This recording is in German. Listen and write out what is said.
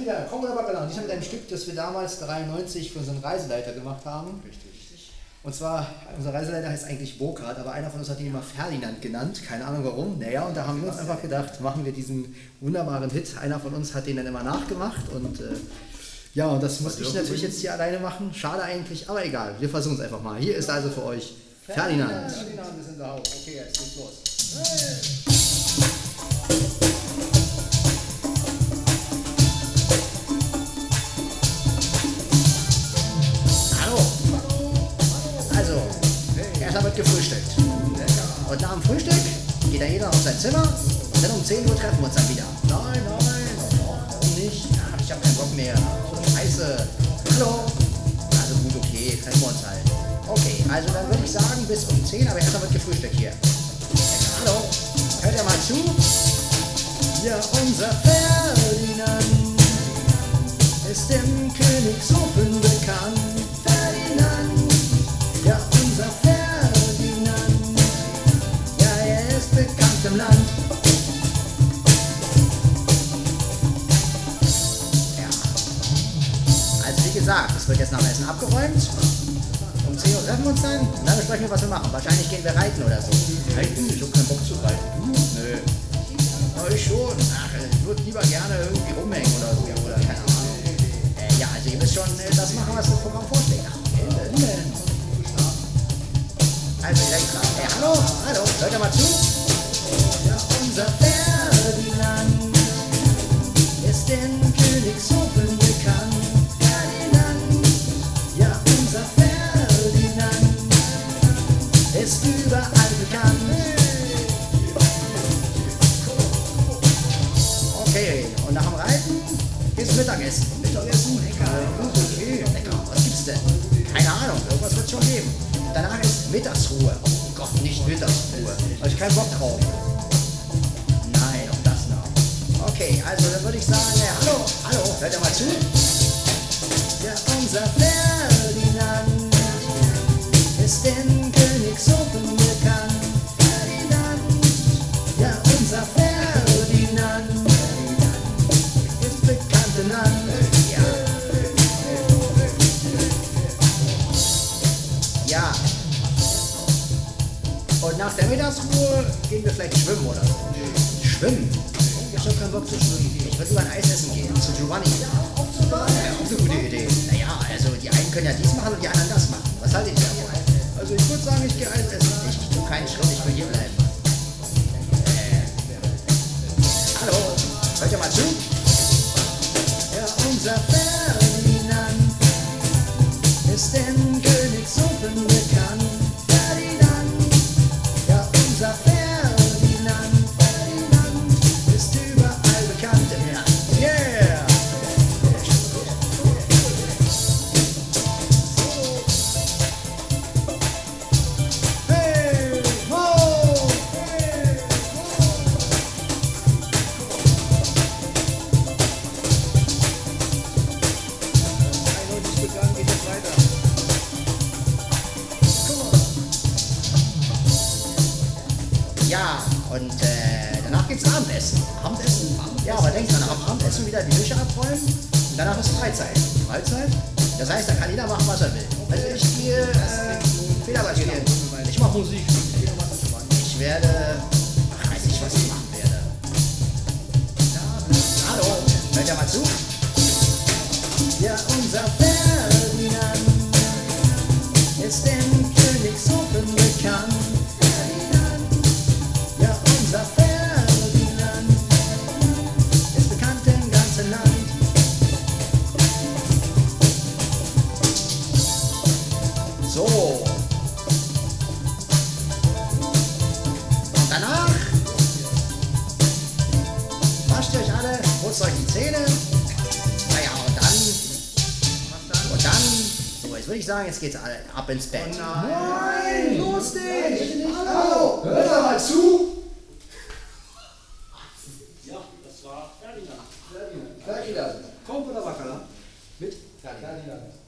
sind wieder. Komm oder Bacalao. Diesmal mit einem Stück, das wir damals 93 für unseren Reiseleiter gemacht haben. Richtig. Und zwar, unser Reiseleiter heißt eigentlich Burkhard, aber einer von uns hat ihn immer Ferdinand genannt. Keine Ahnung warum. Naja, und da haben wir uns einfach gedacht, machen wir diesen wunderbaren Hit. Einer von uns hat den dann immer nachgemacht und äh, ja, und das muss ich natürlich jetzt hier alleine machen. Schade eigentlich, aber egal. Wir versuchen es einfach mal. Hier ist also für euch Ferdinand. Ferdinand ist in der Haus. Okay, jetzt geht's los. Hallo. Gefrühstückt. Und nach dem Frühstück geht dann jeder auf sein Zimmer und dann um 10 Uhr treffen wir uns dann wieder. Nein, nein, warum nicht? Ach, ich hab keinen Bock mehr. So scheiße. Hallo. Also gut, okay, treffen wir uns halt. Okay, also dann würde ich sagen bis um 10, aber erstmal wird gefrühstückt hier. Hallo, hört ihr mal zu? Ja, unser Ferdinand ist dem Königshofen bekannt. Gesagt, es wird jetzt nach Essen abgeräumt. Um 10 Uhr treffen wir uns dann und dann besprechen wir, was wir machen. Wahrscheinlich gehen wir reiten oder so. Reiten? Ich hab keinen Bock zu reiten. Du? Nö. Aber ich schon. Ach, ich würde lieber gerne irgendwie rumhängen oder so. Oder keine Ahnung. Äh, ja, also ihr müsst schon äh, das machen, was das Programm vorschlägt. Also direkt dran. Hey, hallo, hallo, hört ihr mal zu? Und nach dem Reiten geht's Mittagessen. Mittagessen? Lecker. Gut, okay. Lecker. Was gibt's denn? Keine Ahnung, irgendwas wird's schon geben. Danach ist Mittagsruhe. Oh Gott, nicht Mittagsruhe. Hab ich keinen Bock drauf. Nein, auch das noch. Okay, also dann würde ich sagen, Mittagsruhe gehen wir vielleicht schwimmen oder so. Schwimmen? Ich hab keinen Bock zu schwimmen. Ich würde lieber ein Eis essen gehen, zu Giovanni. Ja, auch eine gute Idee. Naja, also die einen können ja dies machen und die anderen das machen. Was haltet ihr davon? Also ich würde sagen, ich gehe Eis essen. Ich tue keinen Schritt, ich will hier bleiben. Äh. Hallo, hört ihr mal zu? Ja, unser Ferdinand Ja, und äh, danach geht's Abendessen. Abendessen? Ja, aber denkt dran, am Abendessen wieder die Küche abräumen und danach ist Freizeit. Freizeit? Das heißt, da kann jeder machen, was er will. Also ich gehe äh, Federball spielen. Ich mache Musik. Ich werde... Zeug die Zähne. Naja, und dann. Und dann. So, jetzt würde ich sagen, jetzt geht's ab ins Bett. Oh nein! nein. Los dich! Hallo! Hör doch mal zu! Ja, das war Ferdinand. Ferdinand. Ferdinand. Ferdinand. Kommt oder Wackala? Ne? Mit Ferdinand. Ferdinand.